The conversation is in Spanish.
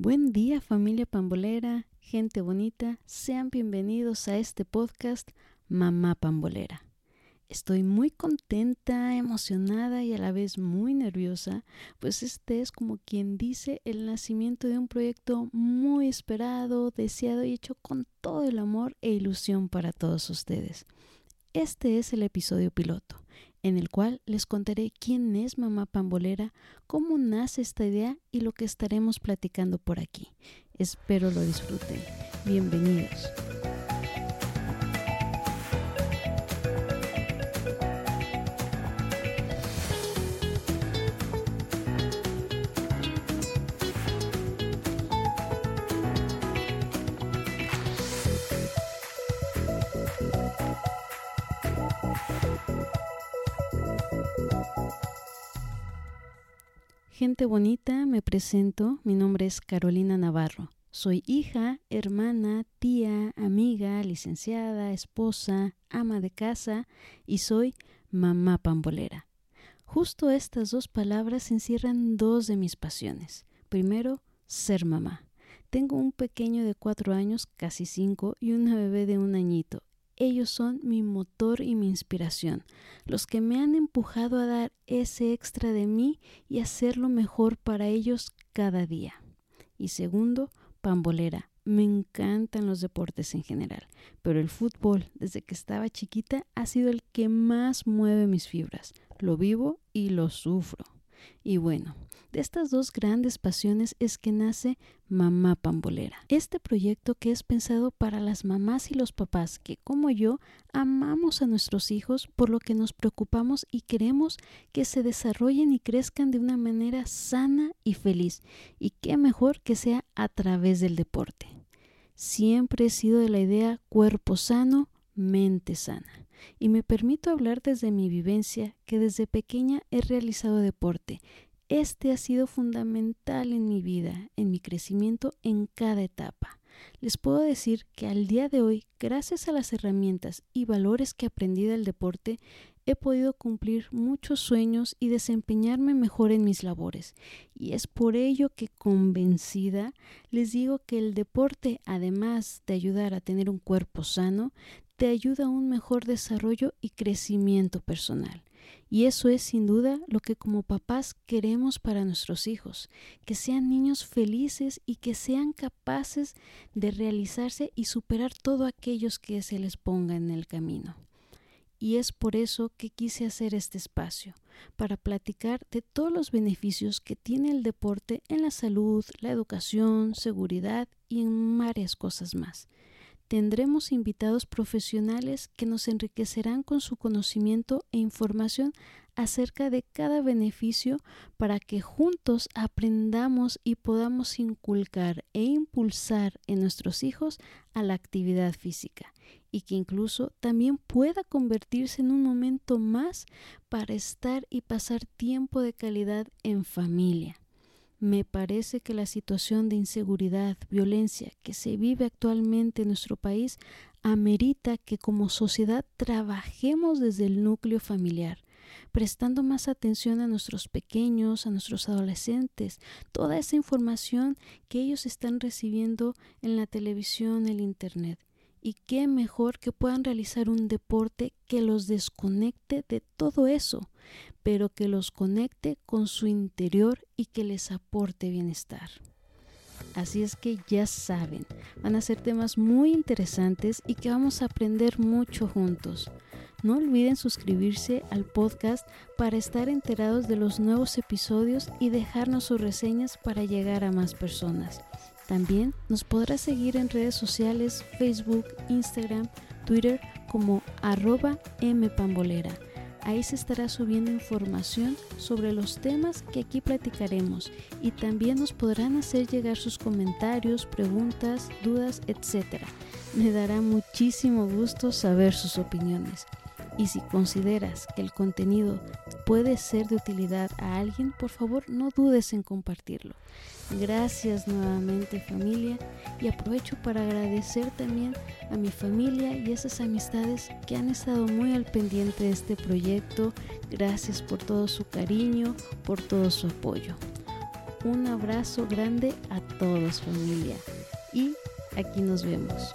Buen día familia pambolera, gente bonita, sean bienvenidos a este podcast Mamá Pambolera. Estoy muy contenta, emocionada y a la vez muy nerviosa, pues este es como quien dice el nacimiento de un proyecto muy esperado, deseado y hecho con todo el amor e ilusión para todos ustedes. Este es el episodio piloto, en el cual les contaré quién es Mamá Pambolera, cómo nace esta idea y lo que estaremos platicando por aquí. Espero lo disfruten. Bienvenidos. Gente bonita, me presento, mi nombre es Carolina Navarro. Soy hija, hermana, tía, amiga, licenciada, esposa, ama de casa y soy mamá pambolera. Justo estas dos palabras encierran dos de mis pasiones. Primero, ser mamá. Tengo un pequeño de cuatro años, casi cinco, y una bebé de un añito. Ellos son mi motor y mi inspiración, los que me han empujado a dar ese extra de mí y hacerlo mejor para ellos cada día. Y segundo, pambolera. Me encantan los deportes en general, pero el fútbol, desde que estaba chiquita, ha sido el que más mueve mis fibras. Lo vivo y lo sufro. Y bueno, de estas dos grandes pasiones es que nace Mamá Pambolera. Este proyecto que es pensado para las mamás y los papás que, como yo, amamos a nuestros hijos por lo que nos preocupamos y queremos que se desarrollen y crezcan de una manera sana y feliz. Y qué mejor que sea a través del deporte. Siempre he sido de la idea cuerpo sano, mente sana. Y me permito hablar desde mi vivencia que desde pequeña he realizado deporte. Este ha sido fundamental en mi vida, en mi crecimiento en cada etapa. Les puedo decir que al día de hoy, gracias a las herramientas y valores que aprendí del deporte, he podido cumplir muchos sueños y desempeñarme mejor en mis labores. Y es por ello que convencida les digo que el deporte, además de ayudar a tener un cuerpo sano, te ayuda a un mejor desarrollo y crecimiento personal. Y eso es sin duda lo que como papás queremos para nuestros hijos, que sean niños felices y que sean capaces de realizarse y superar todo aquellos que se les ponga en el camino. Y es por eso que quise hacer este espacio, para platicar de todos los beneficios que tiene el deporte en la salud, la educación, seguridad y en varias cosas más tendremos invitados profesionales que nos enriquecerán con su conocimiento e información acerca de cada beneficio para que juntos aprendamos y podamos inculcar e impulsar en nuestros hijos a la actividad física y que incluso también pueda convertirse en un momento más para estar y pasar tiempo de calidad en familia. Me parece que la situación de inseguridad, violencia que se vive actualmente en nuestro país amerita que como sociedad trabajemos desde el núcleo familiar, prestando más atención a nuestros pequeños, a nuestros adolescentes, toda esa información que ellos están recibiendo en la televisión, el Internet. Y qué mejor que puedan realizar un deporte que los desconecte de todo eso, pero que los conecte con su interior y que les aporte bienestar. Así es que ya saben, van a ser temas muy interesantes y que vamos a aprender mucho juntos. No olviden suscribirse al podcast para estar enterados de los nuevos episodios y dejarnos sus reseñas para llegar a más personas. También nos podrá seguir en redes sociales, Facebook, Instagram, Twitter como arroba mpambolera. Ahí se estará subiendo información sobre los temas que aquí platicaremos y también nos podrán hacer llegar sus comentarios, preguntas, dudas, etc. Me dará muchísimo gusto saber sus opiniones. Y si consideras que el contenido puede ser de utilidad a alguien, por favor no dudes en compartirlo. Gracias nuevamente familia y aprovecho para agradecer también a mi familia y esas amistades que han estado muy al pendiente de este proyecto. Gracias por todo su cariño, por todo su apoyo. un abrazo grande a todos familia y aquí nos vemos.